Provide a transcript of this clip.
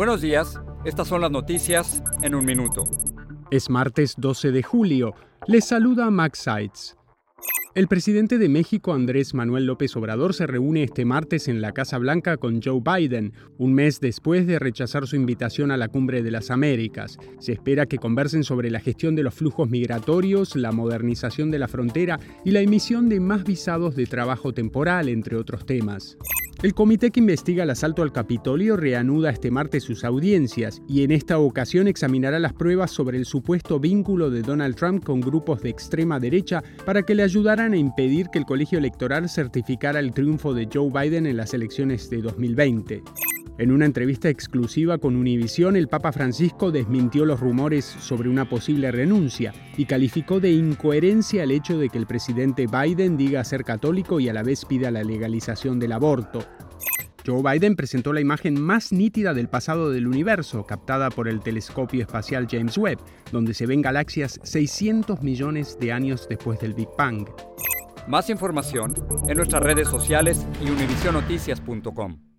Buenos días, estas son las noticias en un minuto. Es martes 12 de julio. Les saluda Max Seitz. El presidente de México, Andrés Manuel López Obrador, se reúne este martes en la Casa Blanca con Joe Biden, un mes después de rechazar su invitación a la Cumbre de las Américas. Se espera que conversen sobre la gestión de los flujos migratorios, la modernización de la frontera y la emisión de más visados de trabajo temporal, entre otros temas. El comité que investiga el asalto al Capitolio reanuda este martes sus audiencias y en esta ocasión examinará las pruebas sobre el supuesto vínculo de Donald Trump con grupos de extrema derecha para que le ayudaran a impedir que el colegio electoral certificara el triunfo de Joe Biden en las elecciones de 2020. En una entrevista exclusiva con Univision, el Papa Francisco desmintió los rumores sobre una posible renuncia y calificó de incoherencia el hecho de que el presidente Biden diga ser católico y a la vez pida la legalización del aborto. Joe Biden presentó la imagen más nítida del pasado del universo, captada por el telescopio espacial James Webb, donde se ven galaxias 600 millones de años después del Big Bang. Más información en nuestras redes sociales y univisionoticias.com.